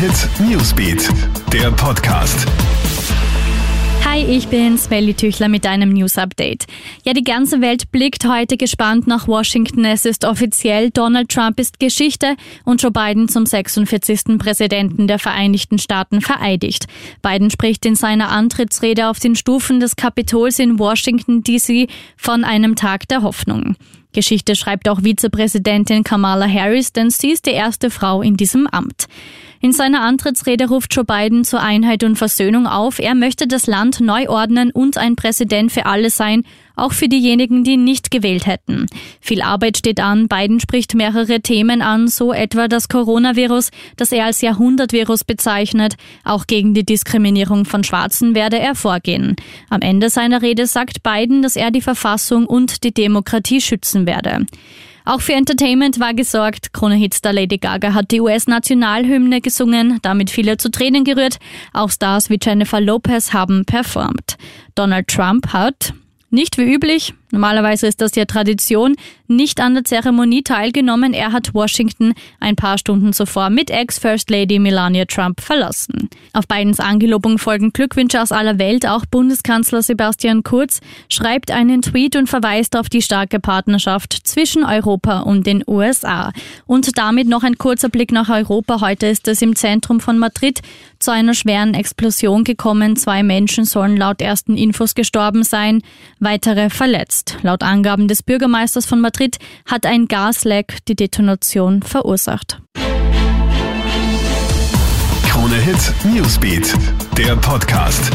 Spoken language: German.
Hit Newsbeat, der Podcast. Hi, ich bin Smelly Tüchler mit einem News Update. Ja, die ganze Welt blickt heute gespannt nach Washington. Es ist offiziell, Donald Trump ist Geschichte und Joe Biden zum 46. Präsidenten der Vereinigten Staaten vereidigt. Biden spricht in seiner Antrittsrede auf den Stufen des Kapitols in Washington DC von einem Tag der Hoffnung. Geschichte schreibt auch Vizepräsidentin Kamala Harris, denn sie ist die erste Frau in diesem Amt. In seiner Antrittsrede ruft Joe Biden zur Einheit und Versöhnung auf. Er möchte das Land neu ordnen und ein Präsident für alle sein, auch für diejenigen, die nicht gewählt hätten. Viel Arbeit steht an. Biden spricht mehrere Themen an, so etwa das Coronavirus, das er als Jahrhundertvirus bezeichnet. Auch gegen die Diskriminierung von Schwarzen werde er vorgehen. Am Ende seiner Rede sagt Biden, dass er die Verfassung und die Demokratie schützen werde. Auch für Entertainment war gesorgt. Krone-Hitstar Lady Gaga hat die US-Nationalhymne gesungen, damit viele zu Tränen gerührt. Auch Stars wie Jennifer Lopez haben performt. Donald Trump hat, nicht wie üblich, Normalerweise ist das ja Tradition. Nicht an der Zeremonie teilgenommen. Er hat Washington ein paar Stunden zuvor mit Ex-First Lady Melania Trump verlassen. Auf Bidens Angelobung folgen Glückwünsche aus aller Welt. Auch Bundeskanzler Sebastian Kurz schreibt einen Tweet und verweist auf die starke Partnerschaft zwischen Europa und den USA. Und damit noch ein kurzer Blick nach Europa. Heute ist es im Zentrum von Madrid zu einer schweren Explosion gekommen. Zwei Menschen sollen laut ersten Infos gestorben sein, weitere verletzt ist. Laut Angaben des Bürgermeisters von Madrid hat ein Gasleck die Detonation verursacht. Krone Hit Newsbeat, der Podcast.